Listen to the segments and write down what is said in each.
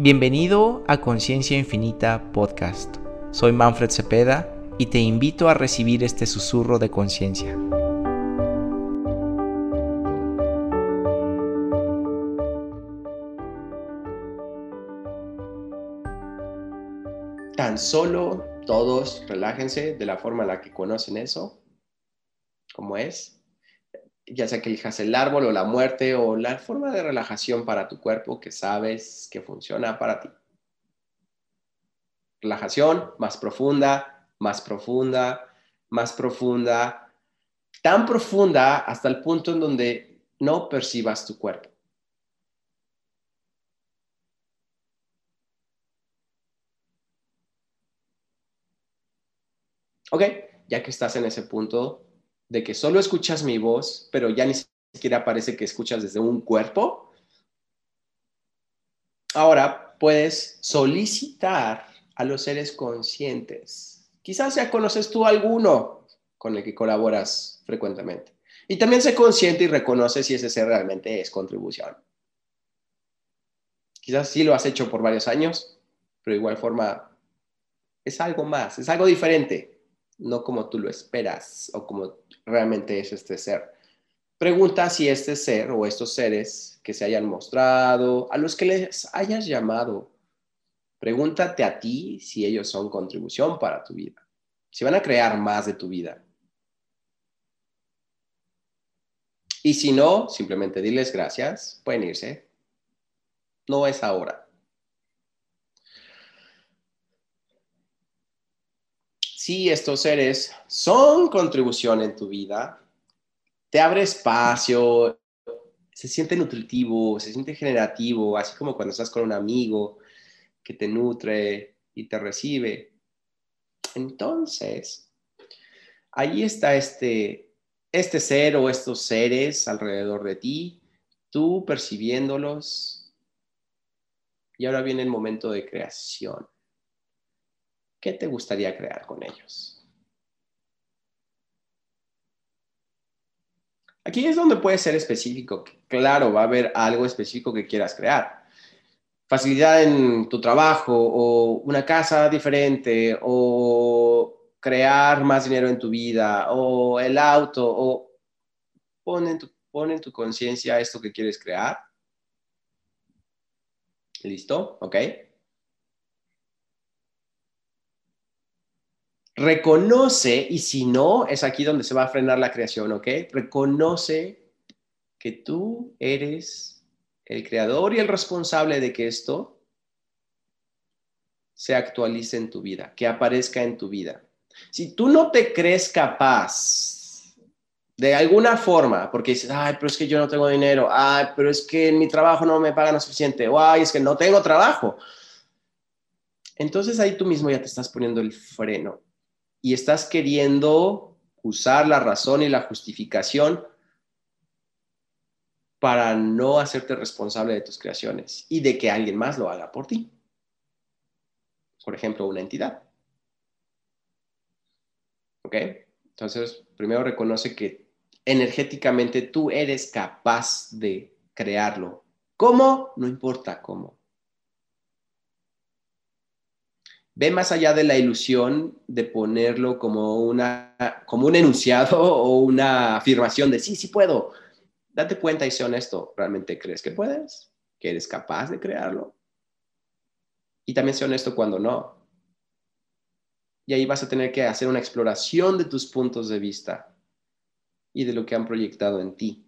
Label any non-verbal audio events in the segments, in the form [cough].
Bienvenido a Conciencia Infinita Podcast. Soy Manfred Cepeda y te invito a recibir este susurro de conciencia. Tan solo todos relájense de la forma en la que conocen eso, como es, ya sea que elijas el árbol o la muerte o la forma de relajación para tu cuerpo que sabes que funciona para ti. Relajación más profunda, más profunda, más profunda, tan profunda hasta el punto en donde no percibas tu cuerpo. Ok, ya que estás en ese punto, de que solo escuchas mi voz, pero ya ni siquiera parece que escuchas desde un cuerpo, ahora puedes solicitar a los seres conscientes. Quizás ya conoces tú alguno con el que colaboras frecuentemente. Y también sé consciente y reconoce si ese ser realmente es contribución. Quizás sí lo has hecho por varios años, pero de igual forma es algo más, es algo diferente no como tú lo esperas o como realmente es este ser. Pregunta si este ser o estos seres que se hayan mostrado, a los que les hayas llamado, pregúntate a ti si ellos son contribución para tu vida, si van a crear más de tu vida. Y si no, simplemente diles gracias, pueden irse. No es ahora. Si estos seres son contribución en tu vida, te abre espacio, se siente nutritivo, se siente generativo, así como cuando estás con un amigo que te nutre y te recibe. Entonces, ahí está este, este ser o estos seres alrededor de ti, tú percibiéndolos. Y ahora viene el momento de creación. ¿Qué te gustaría crear con ellos? Aquí es donde puede ser específico. Claro, va a haber algo específico que quieras crear. Facilidad en tu trabajo o una casa diferente o crear más dinero en tu vida o el auto o pon en tu, pon en tu conciencia esto que quieres crear. ¿Listo? ¿Ok? Reconoce, y si no, es aquí donde se va a frenar la creación, ¿ok? Reconoce que tú eres el creador y el responsable de que esto se actualice en tu vida, que aparezca en tu vida. Si tú no te crees capaz de alguna forma, porque dices, ay, pero es que yo no tengo dinero, ay, pero es que en mi trabajo no me pagan lo suficiente, o ay, es que no tengo trabajo. Entonces ahí tú mismo ya te estás poniendo el freno y estás queriendo usar la razón y la justificación para no hacerte responsable de tus creaciones y de que alguien más lo haga por ti. Por ejemplo, una entidad. ¿Ok? Entonces, primero reconoce que energéticamente tú eres capaz de crearlo. ¿Cómo? No importa cómo. Ve más allá de la ilusión de ponerlo como, una, como un enunciado [laughs] o una afirmación de sí, sí puedo. Date cuenta y sé honesto, ¿realmente crees que puedes? ¿Que eres capaz de crearlo? Y también sé honesto cuando no. Y ahí vas a tener que hacer una exploración de tus puntos de vista y de lo que han proyectado en ti.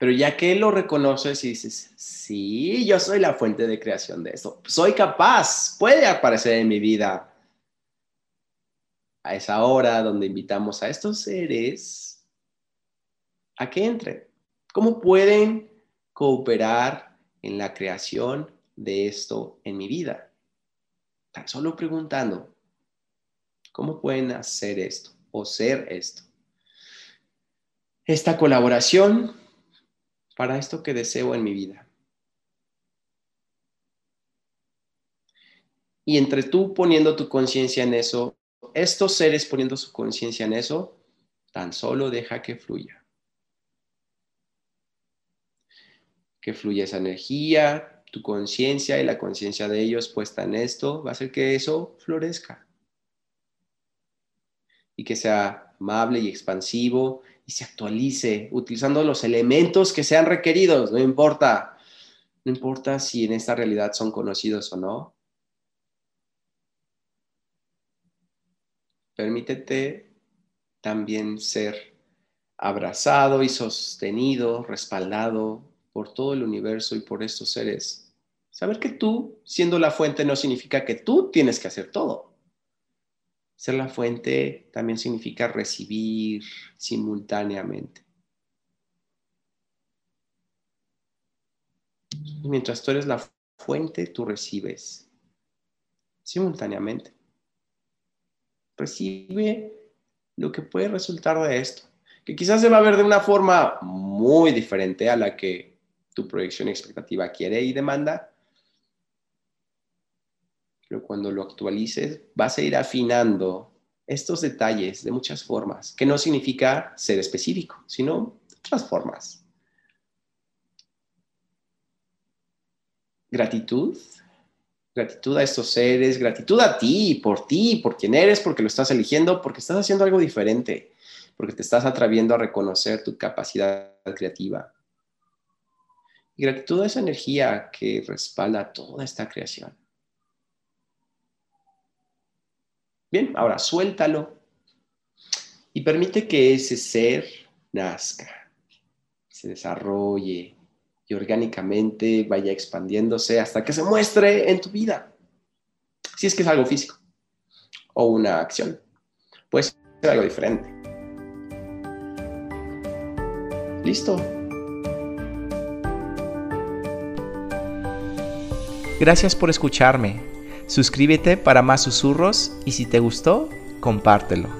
Pero ya que lo reconoces y dices, sí, yo soy la fuente de creación de esto, soy capaz, puede aparecer en mi vida. A esa hora donde invitamos a estos seres a que entren. ¿Cómo pueden cooperar en la creación de esto en mi vida? Tan solo preguntando, ¿cómo pueden hacer esto o ser esto? Esta colaboración para esto que deseo en mi vida. Y entre tú poniendo tu conciencia en eso, estos seres poniendo su conciencia en eso, tan solo deja que fluya. que fluya esa energía, tu conciencia y la conciencia de ellos puesta en esto, va a hacer que eso florezca. Y que sea amable y expansivo y se actualice utilizando los elementos que sean requeridos, no importa, no importa si en esta realidad son conocidos o no. Permítete también ser abrazado y sostenido, respaldado por todo el universo y por estos seres. Saber que tú, siendo la fuente, no significa que tú tienes que hacer todo. Ser la fuente también significa recibir simultáneamente. mientras tú eres la fuente, tú recibes simultáneamente. Recibe lo que puede resultar de esto, que quizás se va a ver de una forma muy diferente a la que tu proyección expectativa quiere y demanda, pero cuando lo actualices vas a ir afinando estos detalles de muchas formas, que no significa ser específico, sino otras formas. Gratitud, gratitud a estos seres, gratitud a ti, por ti, por quien eres, porque lo estás eligiendo, porque estás haciendo algo diferente, porque te estás atreviendo a reconocer tu capacidad creativa, y gratitud a esa energía que respalda toda esta creación. Bien, ahora suéltalo y permite que ese ser nazca, se desarrolle y orgánicamente vaya expandiéndose hasta que se muestre en tu vida. Si es que es algo físico o una acción, puede ser algo diferente. Listo, Gracias por escucharme. Suscríbete para más susurros y si te gustó, compártelo.